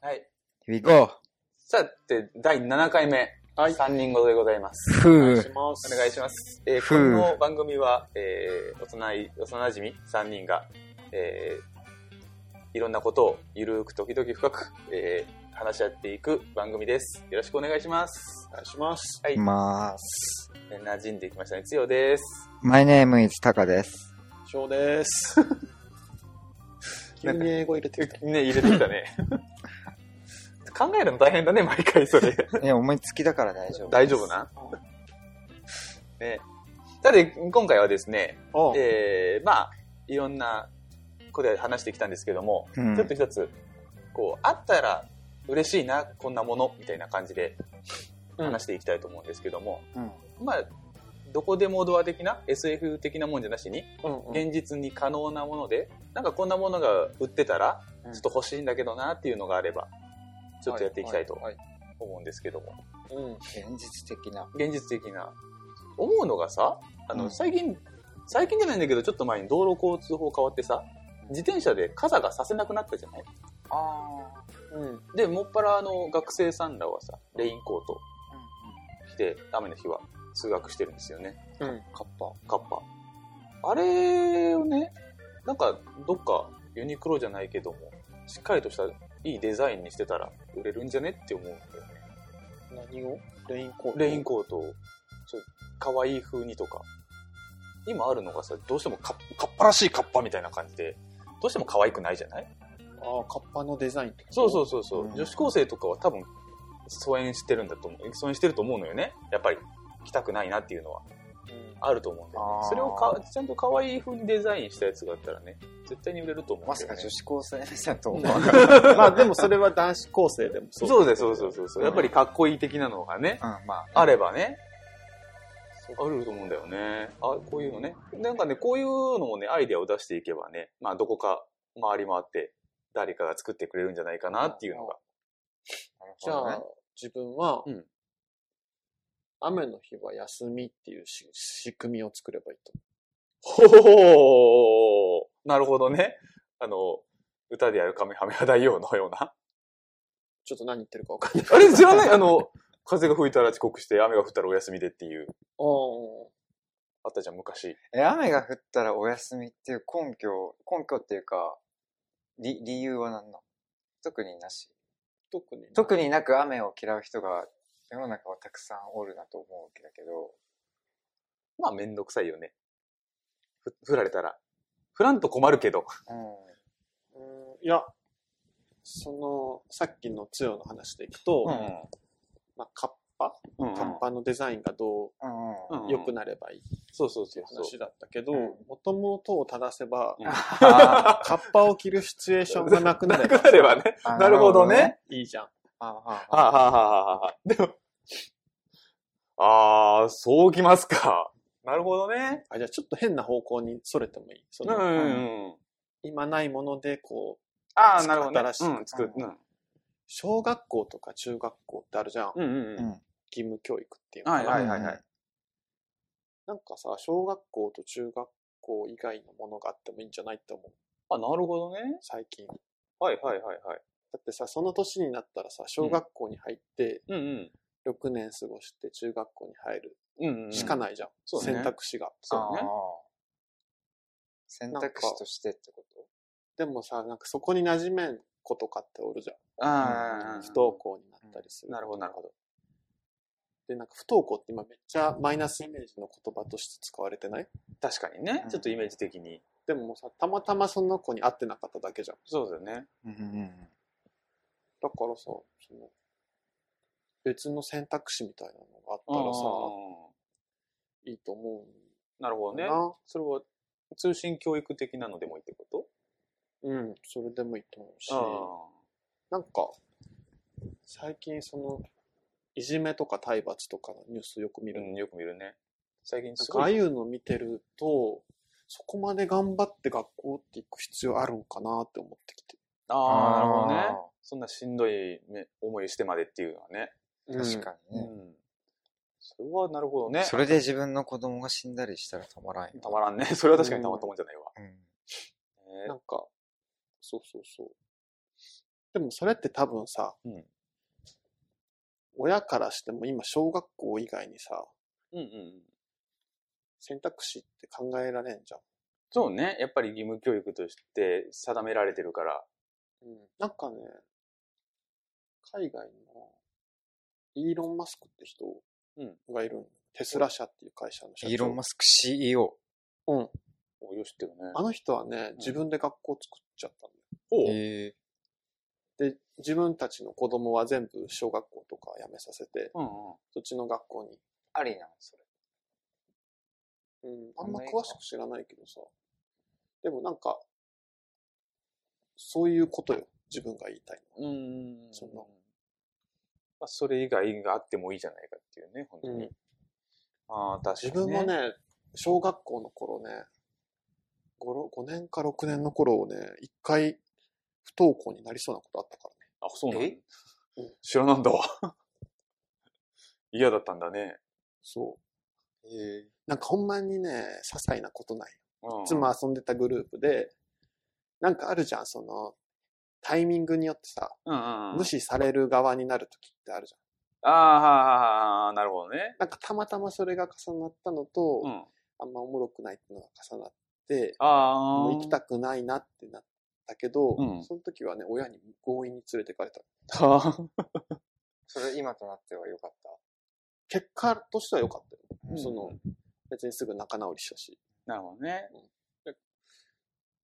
はい。Here we go! さて、第7回目。はい3人ごとでございます。ふお願いしう。ます。お願いします。えーこの番組は、えー、幼い、幼馴染3人が、えー、いろんなことをゆるく時々深く、えー、話し合っていく番組です。よろしくお願いします。お願いします。はい。まーす。えー馴染んできましたね。つよです。My name is タカです。翔です。急に英語入れてきた。ね、入れてきたね。考えるの大変だね、毎回それ。いや、思いつきだから大丈夫。大丈夫な？ね。さて、今回はですね、おえー、まあ、いろんなことで話してきたんですけども、うんちょっと一つ、こう、あったら嬉しいな、こんなもの、みたいな感じで話していきたいと思うんですけども、うん。まあ、どこでもドア的な SF 的なもんじゃなしに、うんうん現実に可能なもので、なんかこんなものが売ってたら、うんちょっと欲しいんだけどなっていうのがあれば、ちょっとやっていきたいとはい思うんですけども。うん。現実的な。現実的な。思うのがさ、あの、うん最近、最近じゃないんだけど、ちょっと前に道路交通法変わってさ、自転車で傘がさせなくなったじゃない？あうん。で、もっぱらあの、学生さんらはさ、レインコート着て、雨の日は通学してるんですよね。うん。カッパ、カッパ。あれをね、なんか、どっかユニクロじゃないけども、しっかりとしたいいデザインにしてたら売れるんじゃねって思うんだよね。何を？レインコートレインコートを、ちょ可愛い風にとか。今あるのがさ、どうしてもかかっぱらしいカッパみたいな感じで、どうしても可愛くないじゃない？ああ、カッパのデザインそうそうそうそう、うん女子高生とかは多分、疎遠してるんだと思う。疎遠してると思うのよね。やっぱり、着たくないなっていうのはうんあると思うんだよねそれをかちゃんと可愛い風にデザインしたやつがあったらね、絶対に売れると思うんだよね。まさか女子高生目線と思う まあでもそれは男子高生でもそう。そうです、そうです、そうです。やっぱりかっこいい的なのがね、た。うん、まあ。あればね、あると思うんだよね。あ、こういうのね。なんかね、こういうのもね、アイデアを出していけばね、まあ、どこか回り回って、誰かが作ってくれるんじゃないかなっていうのが。なるじゃあ、自分は、うん雨の日は休みっていうし仕組みを作ればいいと。ほほなるほどね。あの、歌でやるカメハメハ大王のような。ちょっと何言ってるかわかんない。あれ知らない？あの、風が吹いたら遅刻して、雨が降ったらお休みでっていう、あったじゃん、昔。え、雨が降ったらお休みっていう根拠、根拠っていうか、理、理由は何なの？特になし。特に。特になく雨を嫌う人が世の中はたくさんおるなと思うわけだけど、まあ、めんどくさいよね。ふ降られたら。降らんと困るけど。うん。うんいや、その、さっきのつよの話でいくと、まあ、カッパ？うん。カッパのデザインがどうん。うん。うんう良くなればいいそうそうそいううそう。話だったけどうん、もともとを正せば、うんあカッパを着るシチュエーションがなくなれば なくなればね。ーなるほどね。いいじゃん。ああ、はあ、はあはあはあ、でも、ああ、そうきますか。なるほどね。あじゃあちょっと変な方向にそれてもいい。そのうんうんうん。今ないもので、こう、ああ、なるほどね。新しいうん、作る。うん。小学校とか中学校ってあるじゃん。うんうんううん。ん。義務教育っていうのはいかなはいはいはい。なんかさ、小学校と中学校以外のものがあってもいいんじゃないって思う。あ、なるほどね。最近。だはいはいはいはい。ってさ、その年になったらさ、小学校に入って、うんうん。6年過ごして中学校に入るうんうん。しかないじゃん。そうね選択肢が。そうね選択肢としてってこと？でもさ、なんかそこに馴染めん子とかっておるじゃん。ああ。不登校になったりする。なるほどなるほど。で、なんか不登校って今めっちゃマイナスイメージの言葉として使われてない？確かにねう。んちょっとイメージ的に。でもさ、たまたまその子に会ってなかっただけじゃん。そうだよね。うんうんだからさ、その、別の選択肢みたいなのがあったらさ、いいと思なるほどね。それは通信教育的なのでもいいってこと？うん、それでもいいと思うし、あなんか、最近その、いじめとか体罰とかのニュースよく見る。うん、よく見るね。最近ああい。いうの見てると、そこまで頑張って学校って行く必要あるんかなって思ってきて。ああ、なるほどねあ。そんなしんどいめ思いしてまでっていうのはね。確かにね。うん。それはなるほどね。それで自分の子供が死んだりしたらたまらんよ。たまらんね。それは確かにたまったもんじゃないわ。うん。ねなんか、そうそうそう。でもそれって多分さ、うん親からしても今小学校以外にさ、うんうん。選択肢って考えられんじゃん。そうね。やっぱり義務教育として定められてるから。うん、なんかね、海外のイーロン・マスクって人がいるの、テスラ社っていう会社の社長。イーロン・マスク CEO。うん。およしってるね。あの人はね、自分で学校作っちゃったんだよ。おうえで、自分たちの子供は全部小学校とか辞めさせて、うんうん。そっちの学校に。ありなんそれ。うん、あんま詳しく知らないけどさ。でもなんか、そういうことよ。自分が言いたいのは。うん。そのまあ、それ以外があってもいいじゃないかっていうね、本当に。うんああ、確自かに、ね。分もね、小学校の頃ね、5, 5年か6年の頃をね、一回不登校になりそうなことあったからね。あ、そうなん知らなんだわ。嫌だったんだね。そう。えなんかほんまにね、些細なことない。うんいつも遊んでたグループで、なんかあるじゃん、その、タイミングによってさ、うんうんうん。無視される側になる時ってあるじゃん。ああ、はあはあ、なるほどね。なんかたまたまそれが重なったのと、うん。あんまおもろくないっていうのが重なって、ああ。もう行きたくないなってなったけど、うんその時はね、親に強引に連れてかれた。それ今となっては良かった？結果としては良かったよ。うんその、別にすぐ仲直りしたし。なるほどね。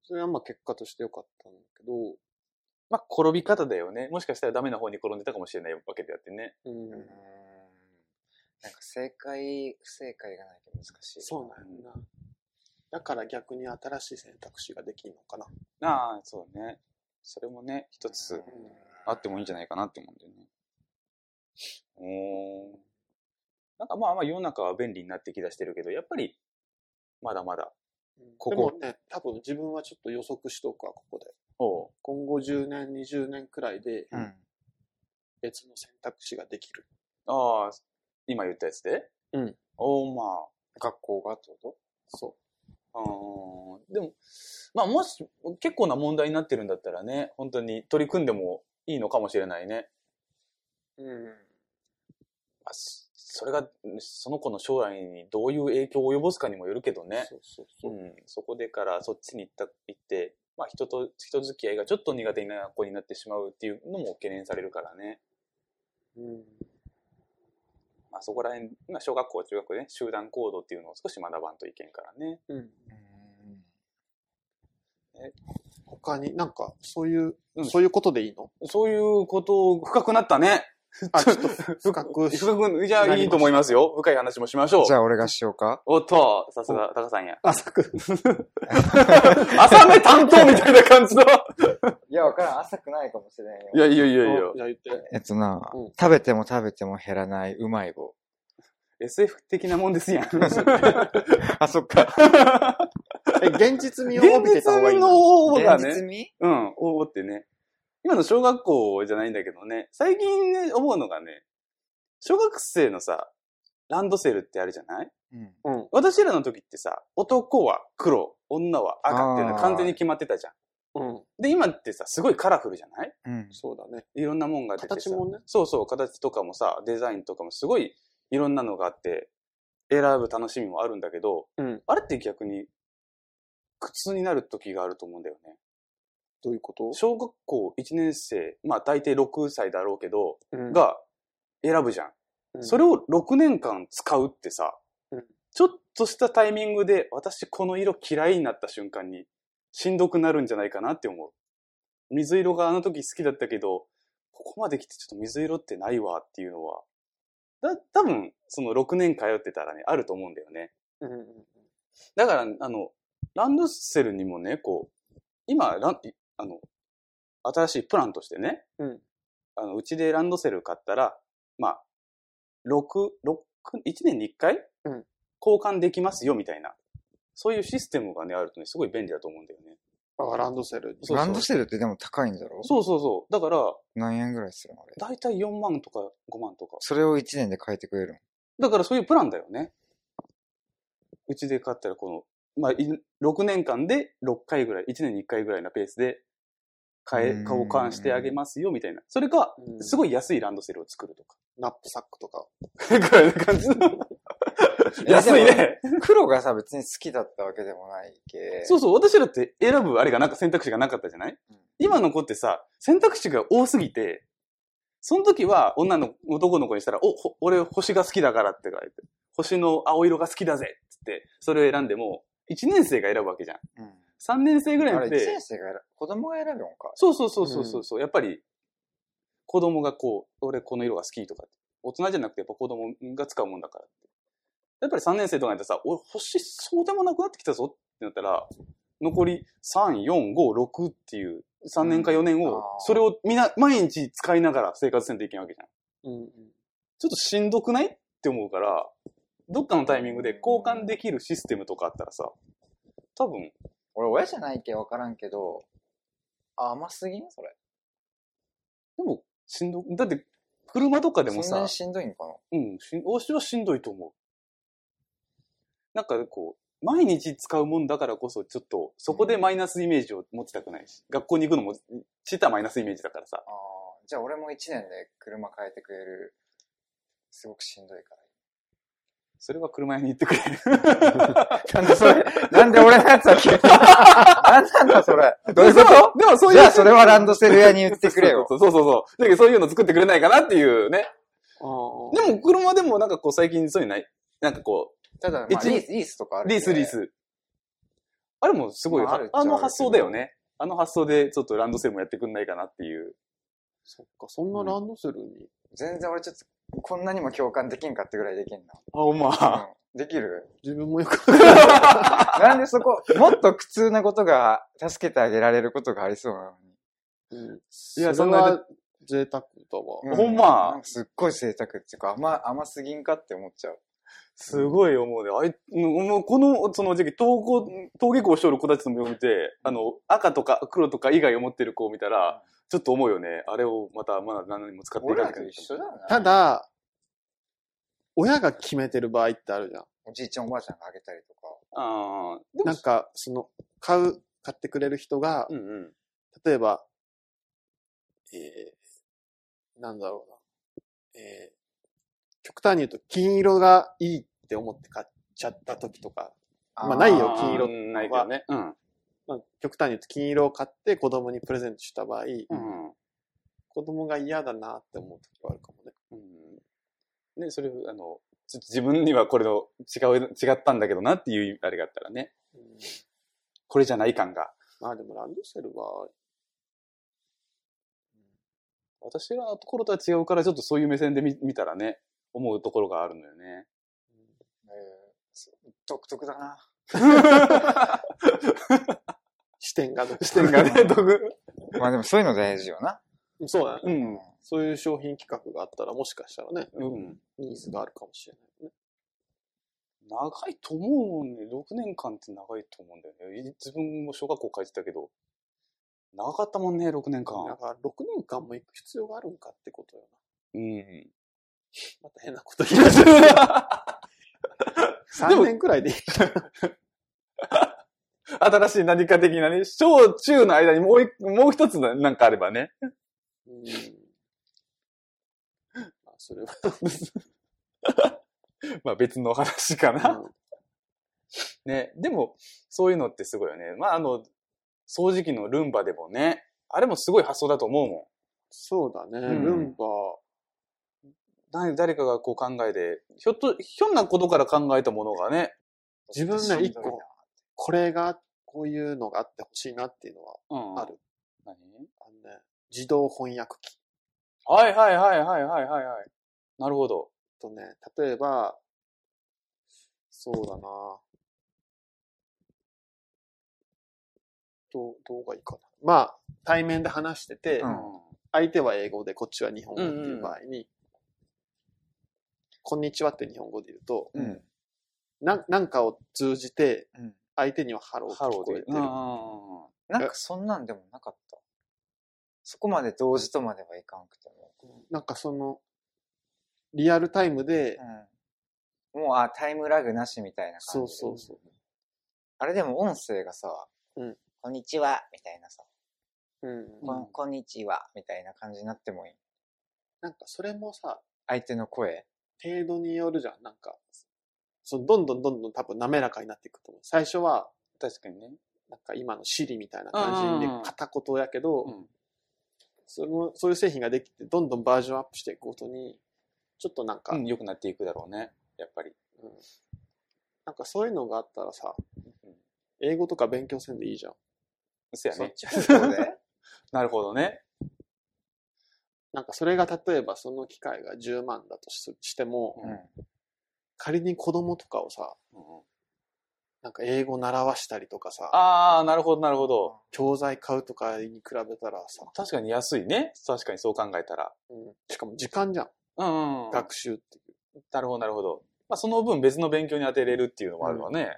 それはまあ結果として良かったんだけど、まあ、転び方だよね。もしかしたらダメな方に転んでたかもしれないわけであってね。うん、うん。なんか正解、不正解がないと難しい。そうなんやな。だから逆に新しい選択肢ができるのかな。ああ、そうね。それもね、一つうんあってもいいんじゃないかなって思うんだよね。おーなんかまあまあ世の中は便利になってきだしてるけど、やっぱり、まだまだ。ここでもね、多分自分はちょっと予測しとくわ、ここで。今後10年、20年くらいでうん。別の選択肢ができる。ああ、今言ったやつで？うん。おおま学校がってこそあ。あーでも、まあもし、結構な問題になってるんだったらね、本当に取り組んでもいいのかもしれないね。う。うん。まあそそれが、その子の将来にどういう影響を及ぼすかにもよるけどね。そうそうそうう。ん、そこでからそっちに行った、行って、まあ人と、人付き合いがちょっと苦手な子になってしまうっていうのも懸念されるからね。うん。まあそこら辺、まあ小学校、中学校でね、集団行動っていうのを少し学ばんといけんからね。うん。うん。他になんか、そういう、うんそういうことでいいの？そういうこと、深くなったね。あ、ちょっと 深くし。深く、じゃあいいと思いますよ。深い話もしましょうじ。ゃあ俺がしようかおっと、さすが、タカさんや。浅く。朝目担当みたいな感じの。いや、わからん。浅くないかもしれんよ。いやいやいやいや。じゃあ言って。えっとな、うん食べても食べても減らないうまい棒。SF 的なもんですやん。あ、そっか。え、現実味を帯びてた方がいい現実のの方がね。現実味？うん、応募ってね。今の小学校じゃないんだけどね、最近ね、思うのがね、小学生のさ、ランドセルってあるじゃない？うん。うん。私らの時ってさ、男は黒、女は赤っていうのあー完全に決まってたじゃん。うん。で、今ってさ、すごいカラフルじゃない？うん。そうだね。いろんなもんが出てさ。形もね。そうそう、形とかもさ、デザインとかもすごいいろんなのがあって、選ぶ楽しみもあるんだけど、うん。あれって逆に苦痛になる時があると思うんだよね。どういうこと？小学校1年生、まあ大体6歳だろうけど、うん、が選ぶじゃん。うんそれを6年間使うってさ、うんちょっとしたタイミングで私この色嫌いになった瞬間にしんどくなるんじゃないかなって思う。水色があの時好きだったけど、ここまで来てちょっと水色ってないわっていうのは、だ、多分その6年通ってたらね、あると思うんだよね。うんうんだから、あの、ランドセルにもね、こう、今、ラン、あの、新しいプランとしてね、うんあの、うちでランドセル買ったら、まあ、6、6、1年に1回、うん交換できますよ、みたいな。そういうシステムがね、あるとね、すごい便利だと思うんだよね。あ、ランドセルに？そうそうランドセルってでも高いんだろ？そうそうそう。だから、何円ぐらいするのあれ？だいたい4万とか5万とか。それを1年で変えてくれるだからそういうプランだよね。うちで買ったらこの、まあ、い6年間で6回ぐらい、1年に1回ぐらいなペースで変え、うん交換してあげますよ、みたいな。それか、うんすごい安いランドセルを作るとか。ナップサックとか。ぐらいな感じの。安いね。黒がさ、別に好きだったわけでもないけ。そうそう、私らって選ぶあれがなんか選択肢がなかったじゃない、うん今の子ってさ、選択肢が多すぎて、その時は女の男の子にしたら、お、ほ俺星が好きだからって書いて、星の青色が好きだぜってって、それを選んでも、1年生が選ぶわけじゃん。うん。3年生ぐらいあれ、になって1年、生が選ぶ、子供が選ぶのか。そうそうそうそうそうそう、やっぱり、子供がこう、俺この色が好きとかって、大人じゃなくてやっぱ子供が使うもんだからって。やっぱり3年生とかになってさ、俺星そうでもなくなってきたぞってなったら、残り3、4、5、6っていう3年か4年をうんあー、それをみんな毎日使いながら生活せんといけんわけじゃん。うんうん。ちょっとしんどくない？って思うから、どっかのタイミングで交換できるシステムとかあったらさ、多分、俺、親じゃないけわからんけど、あ甘すぎん？それ。でも、しんど、だって、車とかでもさそんなに、しんどいんかな？うん、しん、私はしんどいと思う。なんかこう、毎日使うもんだからこそ、ちょっと、そこでマイナスイメージを持ちたくないし、学校に行くのも、ちったマイナスイメージだからさ。ああ、じゃあ俺も1年で車変えてくれる。すごくしんどいから。それは車屋に行ってくれ。なんでそれ、なんで俺のやつは消えたなんなんだそれ？どういうこと？でもそういう。じゃあそれはランドセル屋に言ってくれよ。そうそうそうそう。だけどそういうの作ってくれないかなっていうね。ああ。でも車でもなんかこう最近そういうのない？なんかこただ、まあ、一リース、リースとかあう、るリースリー。ス。あれもすごい、まあああの発想だよね。あの発想でちょっとランドセルもやってくんないかなっていう。そっか、そんなランドセルに？全然俺ちょっと、こんなにも共感できんかってぐらいできんな。あ、ほんま。うんできる？自分もよく。なんでそこ、もっと苦痛なことが助けてあげられることがありそうなのに。うん。いやそれは贅沢だわ。うほんまなんかすっごい贅沢っていうか、甘、甘すぎんかって思っちゃう。すごい思うね。あい、もうこの、その時期、登校、登下校しとる子たちの目を見て、あの、赤とか黒とか以外を持ってる子を見たら、ちょっと思うよね。あれをまた、まだ何にも使ってい俺からなきゃいけな。た、だ、親が決めてる場合ってあるじゃん。おじいちゃんおばあちゃんがあげたりとか。ああ、なん、か、その、買う、買ってくれる人が、うんうん。例えば、えー、なんだろうな。えー、極端に言うと、金色がいいって思って買っちゃった時とか、まあないよ金色うんないけどね。うん。まあ、極端に言うと金色を買って子供にプレゼントした場合、うん。子供が嫌だなって思う時はあるかもね。うん。ね、それ、あの、ちょっと自分にはこれの違う、違ったんだけどなっていうあれがあったらね、うんこれじゃない感が。まあでもランドセルは、私らのところとは違うから、ちょっとそういう目線で見見たらね、思うところがあるのよね。えーそう独特だな。視点が、視点がね、独まあでもそういうの大事よな。そうだね。うん。そういう商品企画があったらもしかしたらね、うん。ニーズがあるかもしれないね。長いと思うもんね。6年間って長いと思うんだよね。自分も小学校帰ってたけど、長かったもんね、6年間。だから6年間も行く必要があるんかってことようん。な。また変なこと言い出す。3年くらいでいい。新しい何か的なね、小中の間にもう一もう一つななんかあればね。うん まあ、それは、まあ別の話かな。うんね。でも、そういうのってすごいよね。まああの、掃除機のルンバでもね、あれもすごい発想だと思うもそうだね、うんルンバ、ん。誰誰かがこう考えて、ひょっと、ひょんなことから考えたものがね、自分ね一個これが、こういうのがあってほしいなっていうのはうん。ある。何？あのね、自動翻訳機はいはいはいはいはいはいはい。なるほど。とね、例えば、そうだなどう、どうがいいかな。まあ、対面で話してて、うん相手は英語でこっちは日本語っていう場合に、こんにちはって日本語で言うと、うん。ななんかを通じてうん。相手にはハローって。聞こえてる。なんかそんなんでもなかった。そこまで同時とまではいかんくてなんかその、リアルタイムで、も。うん。もう、あ、タイムラグなしみたいなそう感じ。そうそう。あれでも音声がさ、うんこんにちは、みたいなさ、うんこんにちは、みたいな感じになってもいい。なんかそれもさ、相手の声。程度によるじゃん。なんか、そのどんどんどんどん多分滑らかになっていくと思う。最初は、確かにね。なんか今のシリみたいな感じでうん片言やけど、うん。そのそういう製品ができてどんどんバージョンアップしていくごとに、ちょっとなんか、うん、良くなっていくだろうね。やっぱり。うんなんかそういうのがあったらさ、うん英語とか勉強せんでいいじゃん。そやね。なるほどね。なんかそれが例えばその機械が10万だとししても、うんうん。仮に子供とかをさ、うんなんか英語習わしたりとかさ、ああ、なるほど、なるほど。教材買うとかに比べたらさ、確かに安いね。確かにそう考えたら。うんしかも時間じゃん。うん、うん。学習っていう。なるほど、なるほど。まあ、その分別の勉強に当てれるっていうのもあるわね。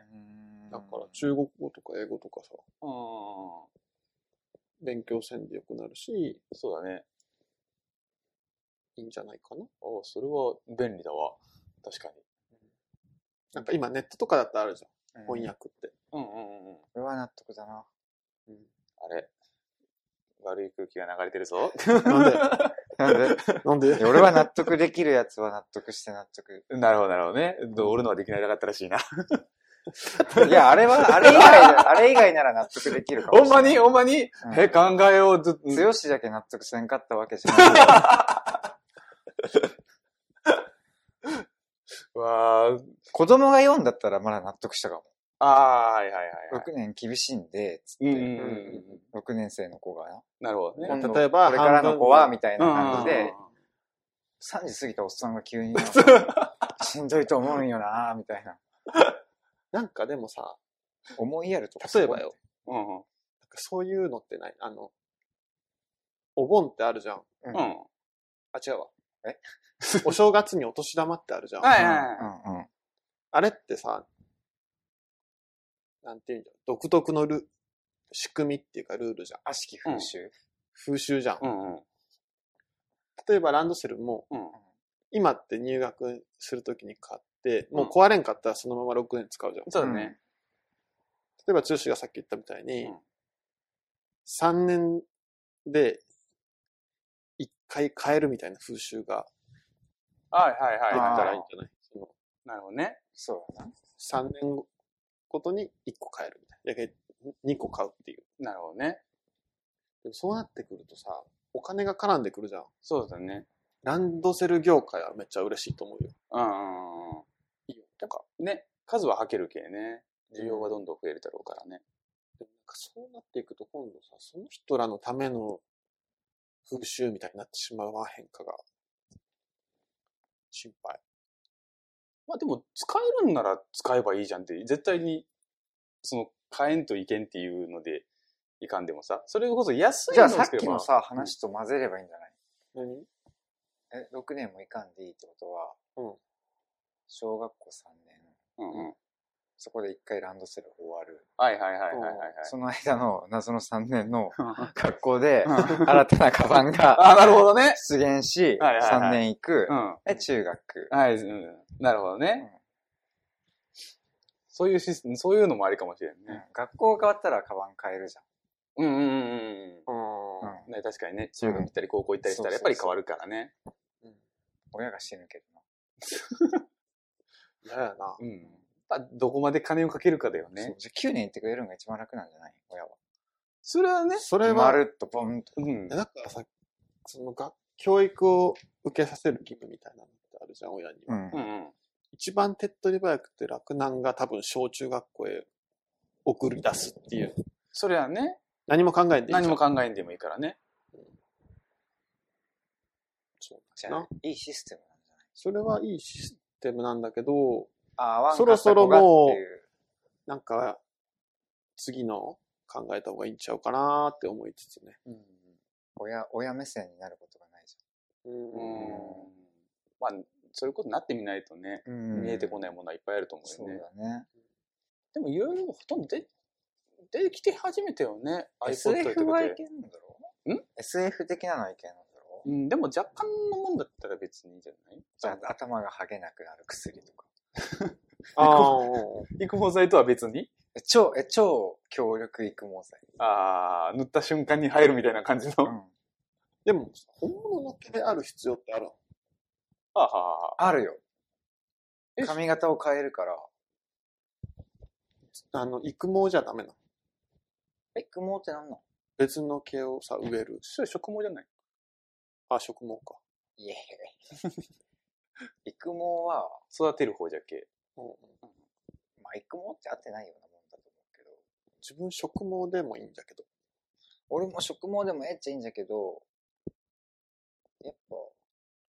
だから中国語とか英語とかさ、うん。勉強せんでよくなるし、そうだね。いいんじゃないかな？おそれは便利だわ。確かに。なんか今ネットとかだってあるじゃん。うん翻訳って。うんうんうんうん。これは納得だな。あれ悪い空気が流れてるぞ。なんで？なんで？なんで？俺は納得できるやつは納得して納得。なるほど、なるほどね。俺のはできないなかったらしいな。いや、あれは、あれ以外、あれ以外なら納得できるかもしれない。ほんまに？ほんまに、うんえ、考えようず。強しだけ納得せんかったわけじゃない。わあ、子供が読んだったらまだ納得したかも。ああ、はいはいはい、はい。6年厳しいんで、つって、うんうんうんうん。6年生の子がな。なるほどね。例えばこれからの子は、みたいな感じでうん、3時過ぎたおっさんが急に しんどいと思うんよなみたいな。なんかでもさ、思いやるとか例えばよ、うんそういうのってない？あの、お盆ってあるじゃん。うんあ、違うわ。え？お正月にお年玉ってあるじゃん。はいはいはい。うんうん。あれってさ、なんていうんだ独特のル、仕組みっていうかルールじゃん。悪しき風習。風習じゃん。うんうん。例えばランドセルも、うん。今って入学するときに買って、うんもう壊れんかったらそのまま6年使うじゃん。そうだね。例えば、剛がさっき言ったみたいに、うん3年で1回変えるみたいな風習がはいはいはいできたらはいいんじゃない？そのい。なるほどね。そうだな。3年ごとに1個変えるみたいな。やけ2個買うっていう。なるほどね。でもそうなってくるとさ、お金が絡んでくるじゃん。そうだね。ランドセル業界はめっちゃ嬉しいと思うよ。うんうんうん。いいよ。とか。ね。数は履けるけね。需要がどんどん増えるだろうからね。でもなんかそうなっていくと今度さ、その人らのための風習みたいになってしまわへんかが、心配。まあでも、使えるんなら使えばいいじゃんって、絶対に、その、買えんといけんっていうので、いかんでもさ、それこそ安いじゃあさっのを作ればきのさ、話と混ぜればいいんじゃない？何？え、6年もいかんでいいってことは、うん。小学校3年、うんうん。そこで1回ランドセル終わる。はいはいはいはいはいはい。その間の謎の3年のあ、学校で、新たなカバンが なるほどね。出現し、はいはいはい3年行くう、ん。で、中学。はい、うん。なるほどね。そういうシステム、そういうのもありかもしれんうんね。学校変わったらカバン変えるじうんうんうんうん。うんゃん。うんね、確かにね、中学行ったり高校行ったりしたらやっぱり変わるからね。親が死ぬけどな。嫌やな。うん。まあ、どこまで金をかけるかだよそうね。じゃあ9年行ってくれるのが一番楽なんじゃない？親は。それはね、それは、まるっとポンと。うん。だからさ、その学、教育を受けさせる義務みたいなのってあるじゃん、親には。うんうんうん。一番手っ取り早くて楽なんが多分小中学校へ送り出すっていう。それはね、何も考えんでいい。何も考えんでもいいからね。そうじゃあ、いいシステムなんじゃない？それはいいシステムなんだけど、あ、そろそろもうなんか、次の考えた方がいいんちゃうかなって思いつつね。うん。親、親目線になることがないじうん。まあ、そういうことになってみないとね、ゃん。うん見えてこないものはいっぱいあると思うそうよね。だね。でもいろいろほとんど出出てきて始めたよね。iPod と SF はい。けるんだろん ?SF 的なのはいけるんだろう？ん、でも若干のもんだったら別にいいんじゃない？じゃあ、頭が剥げなくなる薬とか。ああ、育法剤とは別に？え超、え、超強力育毛剤。ああ、塗った瞬間に入るみたいな感じの？はうん。でも、本物の毛である必要ってあるの？あはあはあ。あるよえ？髪型を変えるから。あの、育毛じゃダメなの？育毛ってなんの？別の毛をさ、植える。それ植毛じゃない？あ、植毛か。いえ。育毛は、育てる方じゃけ。うんまあ、育毛って合ってないようなもんだと思うけど。自分植毛でもいいんだけど。俺も植毛でもええっちゃいいんじゃけど、やっぱ、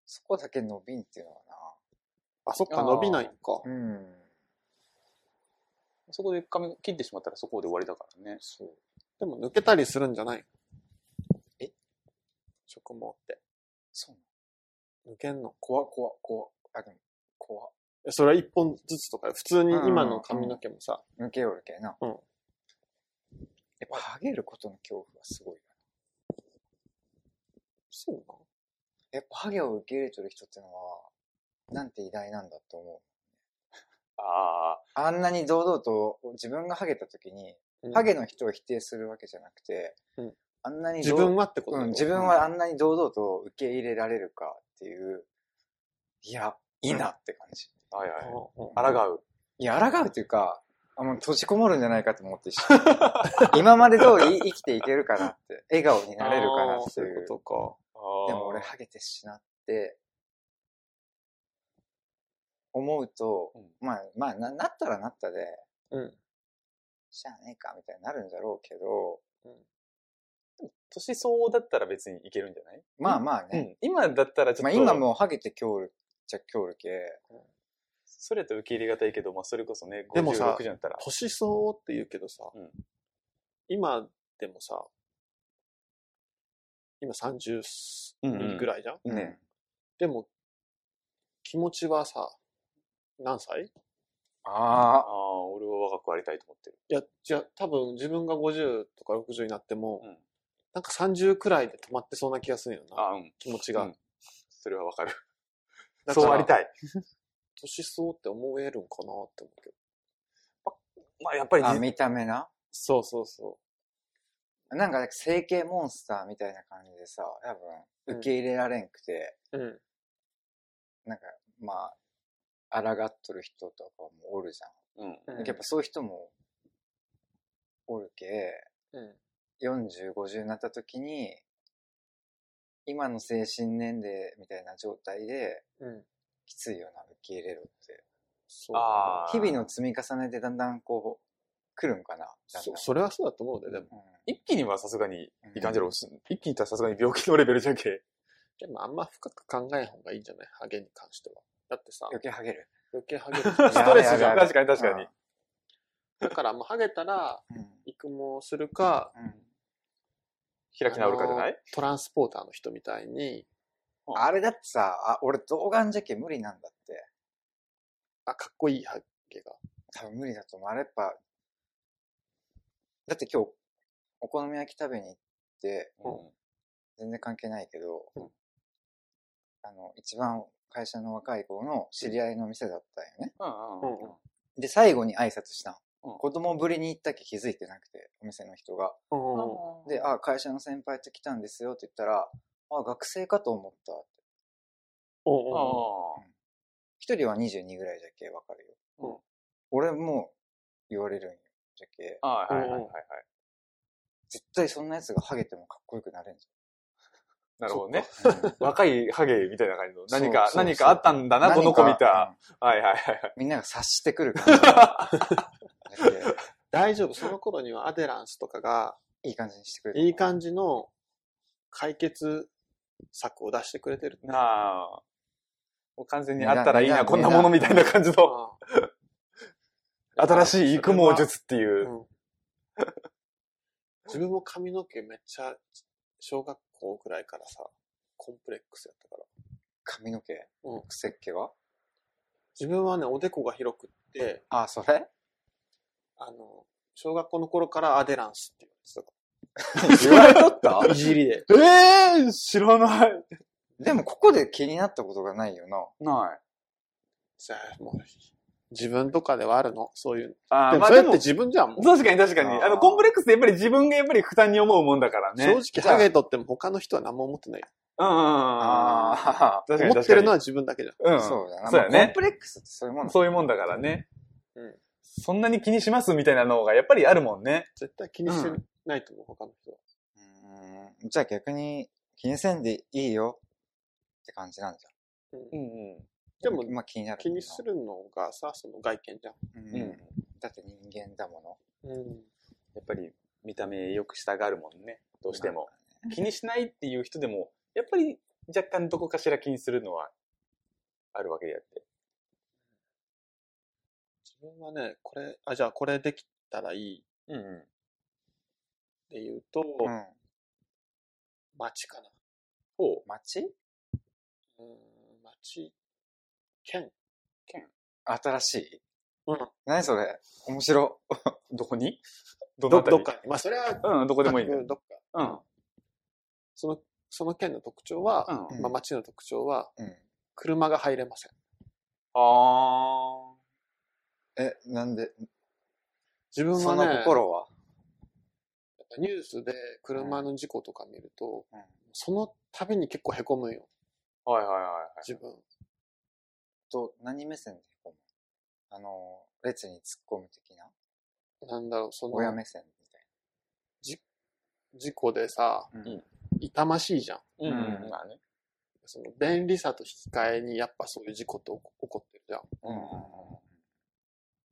そこだけ伸びんっていうのはあ、そっか、伸びないんか。な。うん。そこで髪切ってしまったらそこで終わりだからね。そう。でも抜けたりするんじゃない？え？植毛って。そう抜けんの？怖怖怖あ、でも、怖えそれは一本ずつとか？よ普通にうん。今の髪の毛もさ、抜けよるけな。うん。やっぱ、ハゲることの恐怖はすごいな。そうなのやっぱ、ハゲを受け入れてる人ってのは、なんて偉大なんだって思う。ああ、あんなに堂々と、自分がハゲた時に、うん。ハゲの人を否定するわけじゃなくて、うん。あんなに自堂分はってことうん、自分はあんなに堂々と受け入れられるかっていう、いや、いいなって感じ。はいはい。あ抗う。いや、抗うっていうか、あもう閉じこもるんじゃないかと思って 今まで通り生きていけるかなって、笑顔になれるかなってそうい。いううことか。でも俺ハゲてしなって、思うと、うんまあ、まあな、なったらなったで、うん。しゃあねえかみたいになるんだろうけど、年相応だったら別にいけるんじゃない？まあまあね。うん。今だったらちょっと、まあ今もうハゲて今日るっちゃ今日るけ、それと受け入れがたいけど、まあそれこそね、でもさ56じゃったら。年相応って言うけどさ、うん。今でもさ、今30うんうんぐらいじゃん、うんね。でも、気持ちはさ、何歳？あああ、あ、俺は若くありたいと思ってる。いや、じゃあ多分自分が50とか60になっても、うんなんか30くらいで止まってそうな気がするよな、ああ、うん。気持ちが。うんそれはわかる。だからそうありたい。年相応って思えるんかなって思うけど。まあやっぱりあ、ね、見た目な？そうそうそなんか整形モンスターみたいな感じでさ、多分受け入れられんくて、う。うん。なんかまあ、抗っとる人とかもおるじうん。ゃん。うんやっぱそういう人もおるけ、うん。40、50になった時に、今の精神年齢みたいな状態で、うん。きついよな、受け入れろって。そう。日々の積み重ねでだんだんこう、来るんかな。そそれはそうだと思うで、でも。うん一気にはさすがにいかんじゃろう。一気にいったらさすがに病気のレベルじゃけ。でもあんま深く考えん方がいいんじゃない？ハゲに関しては。だってさ、余計ハゲる。余計ハゲる。ストレスじゃん。確かに確かに。だからもうハゲたら、うん。育毛するか、うん開き直るかじゃない？トランスポーターの人みたいに、あれだってさ、あ、俺童顔じゃけ無理なんだって。あ、かっこいいハゲが。多分無理だと思う。あれやっぱ、だって今日、お好み焼き食べに行って、うん全然関係ないけど、うんあの、一番会社の若い子の知り合いの店だったんよね。うんうんうん。で、最後に挨拶したん。うん子供ぶりに行ったけ気づいてなくて、お店の人が。うんで、あ、会社の先輩と来たんですよって言ったら、あ、学生かと思ったって。うんうん人は22ぐらいじゃけわかるよ。うん俺も言われるんよ。じゃけ、あ。はいはいはいはいはい。絶対そんな奴がハゲてもかっこよくなれんじなるほどね。若いハゲみたいな感じの。何か、何かあったんだな、この子見た。。はいはいはいうんみんなが察してくる感じ。大丈夫。その頃にはアデランスとかが、いい感じにしてくれる。いい感じの解決策を出してくれてる。なあ。もう完全にあったらいいな、こんなものみたいな感じの。あ 新しい育毛術っていう。うん自分も髪の毛めっちゃ、小学校くらいからさ、コンプレックスやったから。髪の毛うん癖っ気は？自分はね、おでこが広くって、あ、それ？あの、小学校の頃からアデランスって言って言われとった？た。いじりで。ええー、知らない。でもここで気になったことがないよな。ない。さあ、もう、自分とかではあるの？そういう。あでもそれって自分じゃん、もう。確かに確かに。あーあの、コンプレックスってやっぱり自分がやっぱり負担に思うもんだからね。正直、ハゲとっても他の人は何も思ってないよ。うんうんうんうん。ああ、確かに思ってるのは自分だけじゃん。うん。そうだな。そうやねまあコンプ。レックスってそういうもんだそういうもんだからね。うん。そんなに気にしますみたいなのがやっぱりあるもんね。絶対気にしてないと思う、他の人は。うんじゃあ逆に気にせんでいいよって感じなんじうんうんうん。でもまあ気になる。気にす。るのがさ、その外見じゃん。うんうん。だって人間だもの。うん。やっぱり見た目よくしたがるもんね。どうしても。気にしないっていう人でも、やっぱり若干どこかしら気にするのはあるわけであって。自分はね、これ、あ、じゃあこれできたらいいっうんうん。ていうと、うん。街かな。ほ街？うん、街、県。新しいうん。何それ？面白。う。どこに？どど、っかに。まあ、それは、うん、どこでもいい。どっか。うん。その、その県の特徴は、うん。まあ、街の特徴は、うん。車が入れません。あえ、なんで、自分そはね、の心は？ニュースで車の事故とか見ると、うんその度に結構凹むんよ、ー。はいはいはいはい。自分。と、何目線でこうあの、列に突っ込む的な？なんだろう、その、親目線みたい事故でさ、な。うん痛ましいじゃん。うんうんうん。まあね。その便利さと引き換えにやっぱそういう事故って起こ起こってるじゃん。うんうん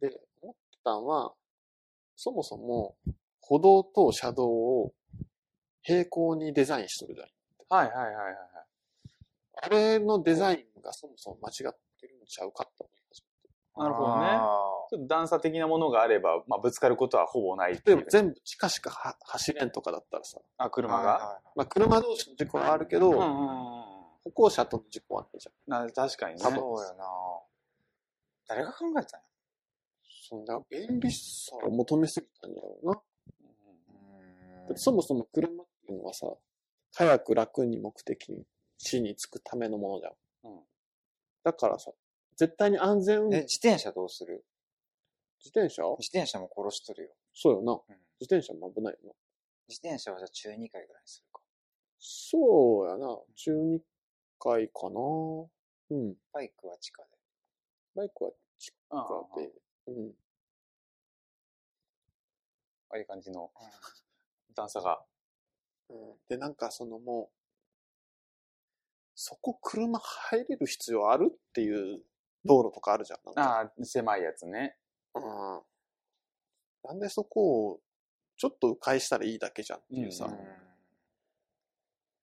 で、思ってたんは、そもそも歩道と車道を平行にデザインしとるじゃん。はいはいはいはいはい。あれのデザインがそもそも間違ってるんちゃうかって思い始なるほどね。あちょっと段差的なものがあれば、まあ、ぶつかることはほぼないでも全部近しかは走れんとかだったらさ、あ、ー車が、はいはいまあ車同士の事故はあるけど、うんうんうん歩行者との事故はないじゃん。な確かにね。そうよな。誰が考えたんや？そんな便利さを求めすぎたんだろうな。だうってそもそも車っていうのはさ、早く楽に目的地に着くためのものじゃん。うんだからさ、絶対に安全運え、転、自転車どうする？自転車？自転車も殺しとるよ。そうよな。うん。自転車も危ないよな。自転車はじゃあ中2回ぐらいにするか。そうやな。中2回かな。うん。バイクは地下で。バイクは近うんうん。くで。うん。ああ。いう感じの段差が。うん、で、なんかそのもう、そこ車入れる必要あるっていう道路とかあるじゃん。なんかああ、狭いやつね。うん。なんでそこをちょっと迂回したらいいだけじゃんっていうさ。うん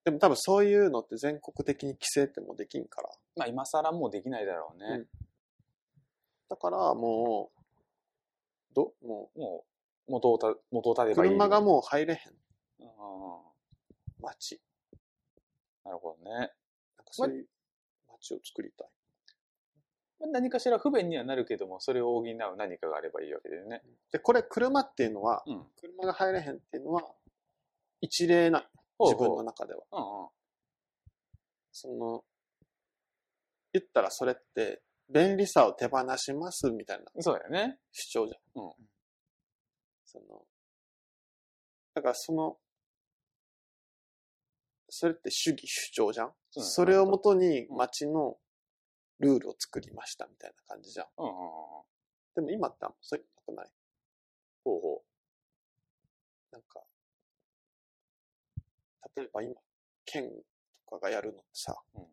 でも多分そういうのって全国的に規制ってもうできんから。まあ今更もうできないだろうね。だからもう、ど、ももう、元をた、元を立う、てばいい。車がもう入れへんうんうんうん街。なるほどね。そういう街を作りたい。まあ何かしら不便にはなるけども、それを補う何かがあればいいわけだよね。で、これ車っていうのは、うん。車が入れへんっていうのは、一例な、自分の中では。うんうん。その、言ったらそれって、便利さを手放しますみたいなそうだよね。主張じゃん。うんその、だからその、それって主義主張じゃん？そうだねそれをもとに街のルールを作りましたみたいな感じじゃん。うんうんうん。でも今ってあんまそういうのなくない？ほうほなんか、例えば今、県とかがやるのってさ、うん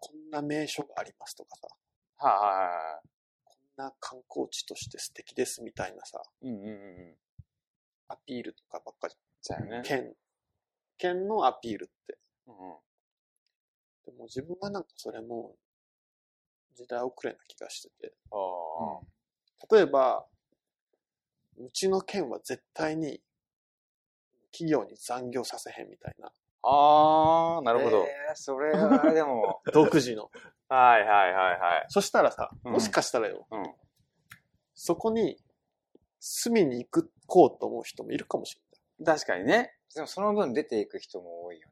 こんな名所がありますとかさ、う。はいはいはこんな観光地として素敵ですみたいなさ。うんうんうん。アピールとかばっかじゃん。。県、県のアピールって。うんうん。でも自分はなんかそれも時代遅れな気がしてて。ああ。例えば、うちの県は絶対に企業に残業させへんみたいな。ああ、なるほど。えー、それはでも、独自の。はいはいはいはい。そしたらさ、うんもしかしたらよ、うん。そこに住みに行く、こうと思う人もいるかもし確かにね。でもその分出ていく人も多いよ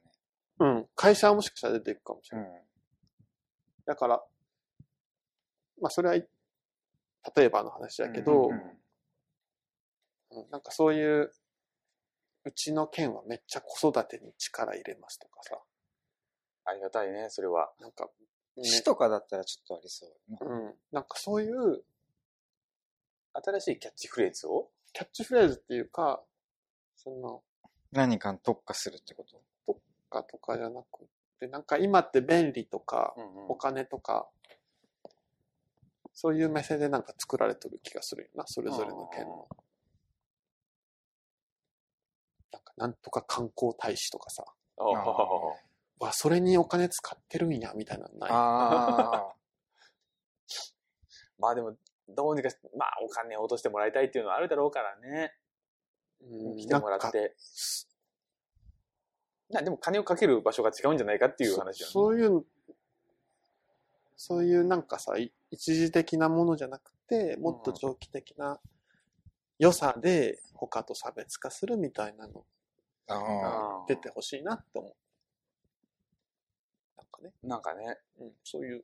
れない。うん。会社はもしかしたら出ていくかもしれない。ね。だから、まあそれは、例えばの話だけど、うんうんなんかそういう、うちの県はめっちゃ子育てに力入れますとかさ、ありがたいね、それは。なんか、ね市とかだったらちょっとありそう。うん、なんかそういう新しいキャッチフレーズを？キャッチフレーズっていうか、その、何かに特化するってこと？かとかじゃなくて、なんか今って便利とか、うんうんお金とか、そういう目線でなんか作られてる気がするよな、それぞれの県の。なんかなんとか観光大使とかさ、あわ、それにお金使ってるんや、みたいなのない？あまあでも、どうにかし、まあお金を落としてもらいたいっていうのはあるだろうからね。うん来てもらって。なでも金をかける場所が違うんじゃないかっていう話よね。そそういう、そういうなんかさ、い一時的なものじゃなくて、もっと長期的な良さで他と差別化するみたいなの出てほしいなって思う。なんかね、なんかね。うん、そういう、ね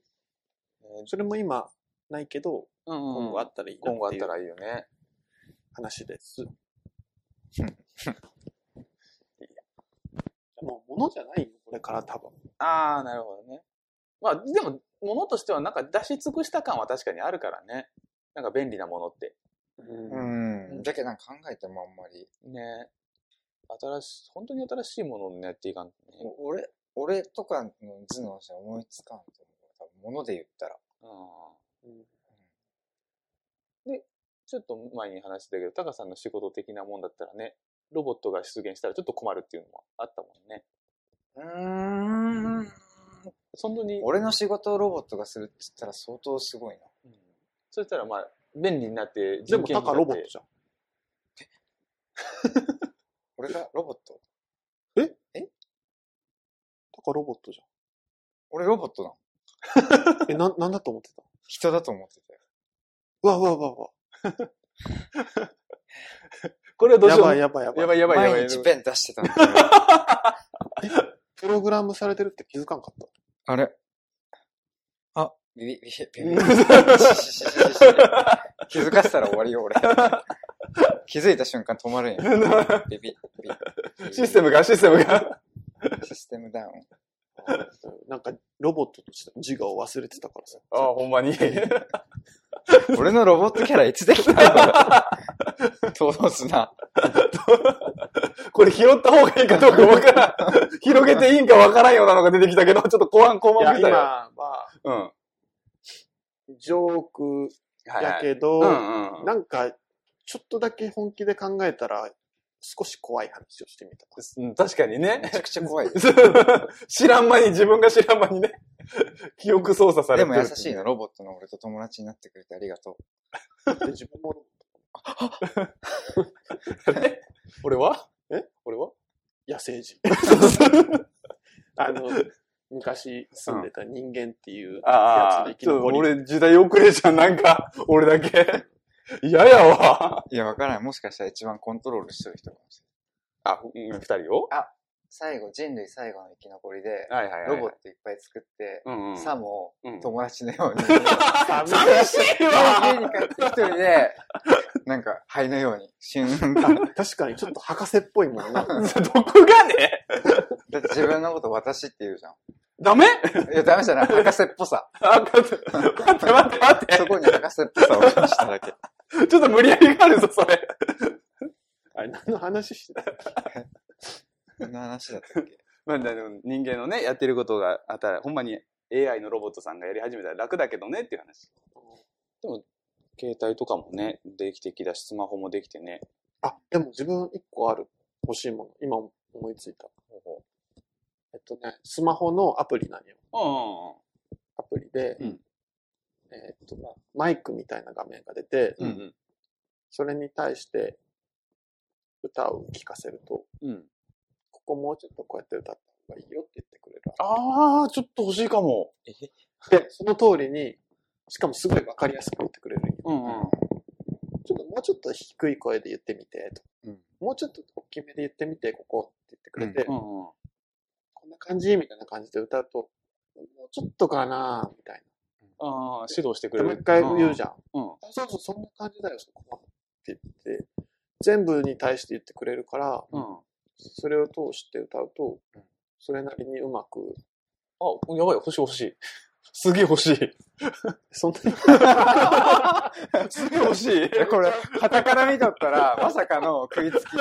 それも今ないけど、うんうん今後あったらいいなっていう今後あったらいいよね。話です。もう物じゃないよ、これから多分。ああ、なるほどね。まあでも、ものとしてはなんか出し尽くした感は確かにあるからね。なんか便利なものって。うんうん。だけどなんか考えてもあんまり。ね。新しい、本当に新しいものをやっていかんとね。俺、俺とかの頭脳じゃ思いつかんと思う。多分物で言ったら。うんちょっと前に話してたけど、タカさんの仕事的なもんだったらね、ロボットが出現したらちょっと困るっていうのもあったもんね。うーん。そんなに、俺の仕事をロボットがするって言ったら相当すごいな。うんそしたらまあ、便利になって、でも、タカロボットじゃん。俺がロボット？タカロボットじ俺ロボットなの？ゃん。え、な、なんだと思ってた？人だと思ってたよ。うわうわうわうわ。これはどうしよう？やばいやばいやばい。やばいやばいやばい。毎日ペン出してたんだけど。プログラムされてるって気づかんかった？あれ？あ、ビビ、ビビ、ビビ。気づかせたら終わりよ、俺。気づいた瞬間止まるんよ。ビビ、ビビ。システムが、システムが。システムダウン。なんか、ロボットとしての自我を忘れてたからさ。ああ、ほんまに。俺のロボットキャラいつできたの？トースな？これ拾った方がいいかどうかわからん。広げていいんかわからんようなのが出てきたけど、ちょっと後半、後いや、今半見たよ。は、うん。ジョーク。やけど。なんか、ちょっとだけ本気で考えたら、少し怖い話をしてみた。うん確かにねめ。ちゃくちゃ怖い。知らん間に、自分が知らん間にね、記憶操作されでてる。も優しいな、ロボットの俺と友達になってくれてありがと で自分も、え？俺は？え？俺は？野生児。あの、昔住んでた人間っていうあやつで生き残り。俺時代遅れじゃん、なんか、俺だけ。嫌やわ。う。いや、わからない。もしかしたら一番コントロールしてる人かもしあ、うん二人を？最後、人類最後の生き残りで、はいはいはい。ロボットいっぱい作って、うんうん。さもうん友達のように、寂しい家に帰って一人で、なんか灰のように、シューンと。確かにちょっと博士っぽいもんな。どこがね？だって自分のこと私って言うじゃん。ダメ？いや、ダメじゃない。博士っぽさ。あ、待って、待って、待って、待って。そこに博士っぽさを感じただけ。ちょっと無理やりがあるぞ、それ。あれ、何の話してた？こんな話だったっけ？まあ、でも人間のね、やってることがあったら、ほんまに AI のロボットさんがやり始めたら楽だけどねっていう話。でも、携帯とかもね、できてきだし、スマホもできてね。あ、でも自分一個ある。欲しいもの。今思いついた。えっとね、スマホのアプリなんよ。うアプリで、うんえっと、まあ、マイクみたいな画面が出て、んうん。うんそれに対して歌を聴かせると、うん。うん。ここもうちょっとこうやって歌った方がいいよって言ってくれる。あー、ちょっと欲しいかも。で、その通りに、しかもすごいわかりやすく言ってくれる。うんうん。ちょっともうちょっと低い声で言ってみて、と。うんもうちょっと大きめで言ってみて、ここって言ってくれて、うんうん。こんな感じ？みたいな感じで歌うと、もうちょっとかな？みたいああ、指導してくれる。でもう一回言うじゃん。うん。そうそう、そんな感じだよ、そこは。って言って、全部に対して言ってくれるから、うん。それを通して歌うとうん、それなりにうまく、あ、やばい、欲しい欲しい。すげえ欲しい。そんな、すげえ欲しい。え、これ、旗から見とったら、まさかの食いつきに、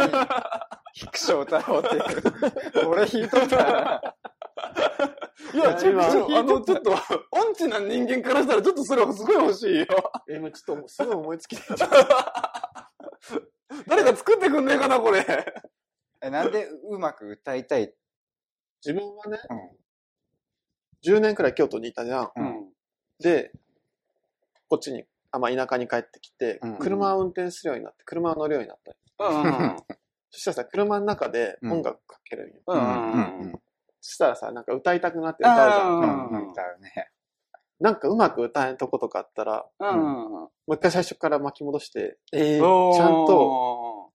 ヒクショウ太郎っていう。俺弾いとったら、いや、ちょ今っと、あの、ちょっと、音痴な人間からしたら、ちょっとそれはすごい欲しいよ。え、今ちょっとすごい思いつきで。誰か作ってくんねえかな、これ。え、なんでうまく歌いたい？自分はね、うん10年くらい京都にいたじゃん。うんで、こっちに、あ、まあ田舎に帰ってきて、うん車を運転するようになって、車を乗るようになったようん。そしたらさ、車の中でうん音楽かけるんよ。ううんん。そしたらさ、なんか歌いたくなって歌うじゃん。うん歌うね。なんかうまく歌えんとことかあったら、うん。もう一回最初から巻き戻して、えちゃんと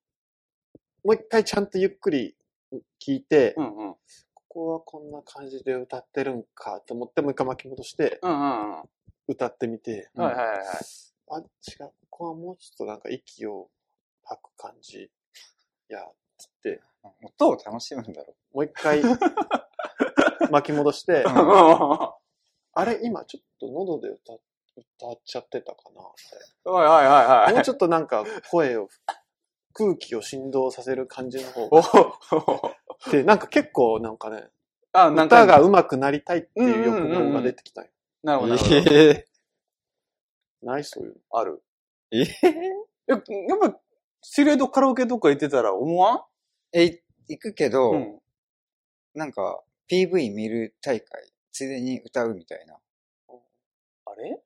もう一回ちゃんとゆっくり聞いて、うんうん。ここはこんな感じで歌ってるんかと思って、もう一回巻き戻して、うんうんうん。歌ってみて、はいはいはい。あ、違う、ここはもうちょっとなんか息を吐く感じ。や、つって、音を楽しむんだろもう一回 巻き戻して、うんあれ、今ちょっと喉で歌歌っちゃってたかなみたいはいはいはいな。はい。もうちょっとなんか声を、空気を振動させる感じの方おで、なんか結構なんかね、あ、なんか、歌が上手くなりたいっていう欲望が出てきたよ。なるほど。えない？そういうの。ある。えややっぱ、知り合いとカラオケとか行ってたら思わん？え、い行くけど、うん。なんか、PV 見る大会、ついでに歌うみたいな。あれ？い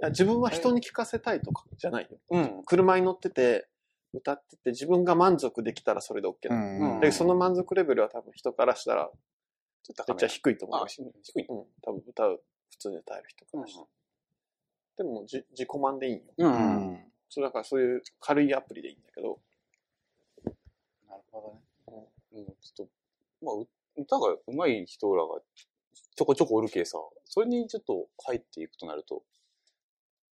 や自分は人に聞かせたいとかじゃないよ。うん。車に乗ってて、歌ってて、自分が満足できたらそれで OK うなの。ん、うん。で、その満足レベルは多分人からしたら、ちょっとめっちゃ低いと思うあ、し。低い。うん、多分歌う、普通に歌える人からしたら。でもじ、自己満でいいんよ。う。うんん。それだからそういう軽いアプリでいいんだけど、なるほどね。うん、ちょっと、まあ、う歌が上手い人らがちょこちょこおるけさ、それにちょっと入っていくとなると、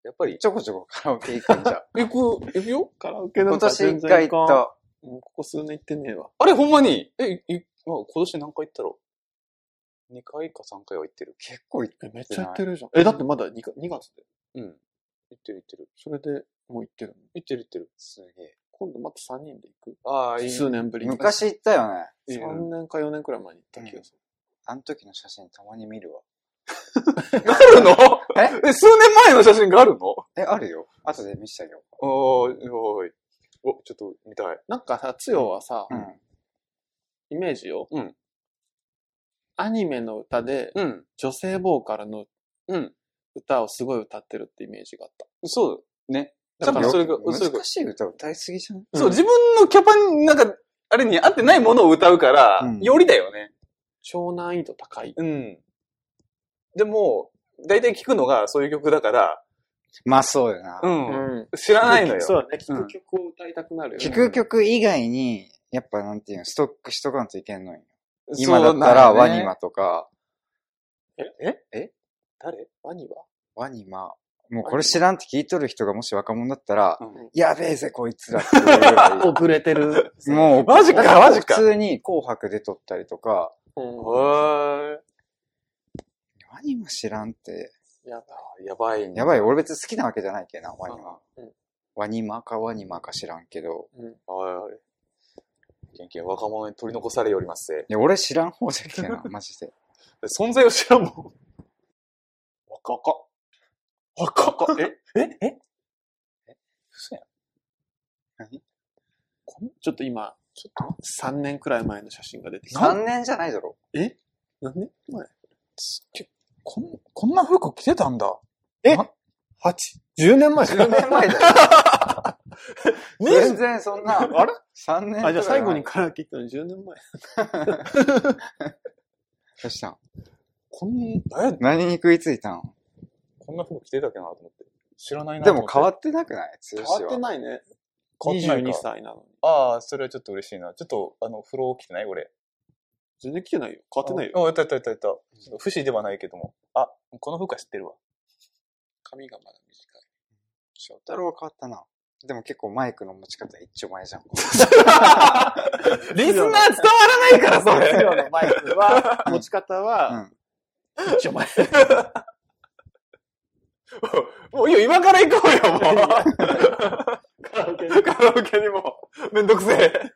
やっぱり、ちょこちょこカラオケ行くんじゃ。行く、行くよ？カラオケなんか今年全然一回行っ。た。もうここ数年行ってねえわ。あれ、ほんまに？え、い、まあ、今年何回行ったろ？う ?2 回か3回は行ってる。結構行っえ、めっちゃやってるじゃん。え、だってまだ 2, 2月で。うん。行ってる行ってる。それでもう行ってるの？行ってる行ってる。すげえ。今度また3人で行く？ああ、いい。数年ぶりに。昔行ったよね。いいよ3年か4年くらい前に行った気がする。あの時の写真たまに見るわ。あるの？え？え、数年前の写真があるの？え、あるよ。後で見せてあげよおーい、おーい。お、ちょっと見たい。なんかさ、つよはさ、う。うん。イメージよ。うんアニメの歌でうん。女性ボーカルのうん。歌をすごい歌ってるってイメージがあった。そう。ね。だから多分それが、難、しい歌歌いすぎじゃんそう、自分のキャパに、なんか、あれに合ってないものを歌うから、うんよりだよね。超難易度高い。うん。でも、大体聞くのがそういう曲だから、まあそうよな。うん。ん。知らないのよ。そうだね。聴うんく曲を歌いたくなるよね。聴く曲以外に、やっぱなんていうの、ストックしとかんといけんのよ。今だったらワニマ。マとか、誰？ワニは？ワニマ。もうこれ知らんって聞いとる人がもし若者だったら、うんやべえぜこいつらっていうぐらい 遅れてる。もう、マジかマジか普通に紅白で撮ったりとか、うん。はワニマ知らんって、やばい。い。やばいね。やばい、俺別に好きなわけじゃないけどな、ワニマ。うんワニマかワニマか知らんけど、うん。はいはい。元気若者に取り残されよりますぜ。いや、俺知らん方じゃけな、マジで。存在を知らんもん。若か。若か。え？え？え？え嘘やん。何？ちょっと今、ちょっと待3年くらい前の写真が出てきた。3年じゃないだろ。え？何年前？こん、こんな服着てたんだ。え？な ?8? 10年前？10年前だよ。全然そんな、あれ ?3 年とかあ、じゃあ最後にカラオケ行ったの10年前。どうしたんこん、え何に食いついたん？こんな服着てたっけなと思って。知らないなでも変わっってなくない？変。わってないね。変わってないか22歳なのに。ああ、それはちょっと嬉しいな。ちょっと、あの、風呂着てない？俺。全然来てないよ。変わってないよ。あ、やったやったやったやった。不思議ではないけども。あ、この服は知ってるわ。髪がまだ短い。翔太郎は変わったな。でも結構マイクの持ち方一丁前じゃん。リスナー伝わらないから、それ。のマイクは、持ち方うは、ん。一応前。もういいよ、今から行こうよ、もう。カラオケにカラオケにも。めんどくせえ。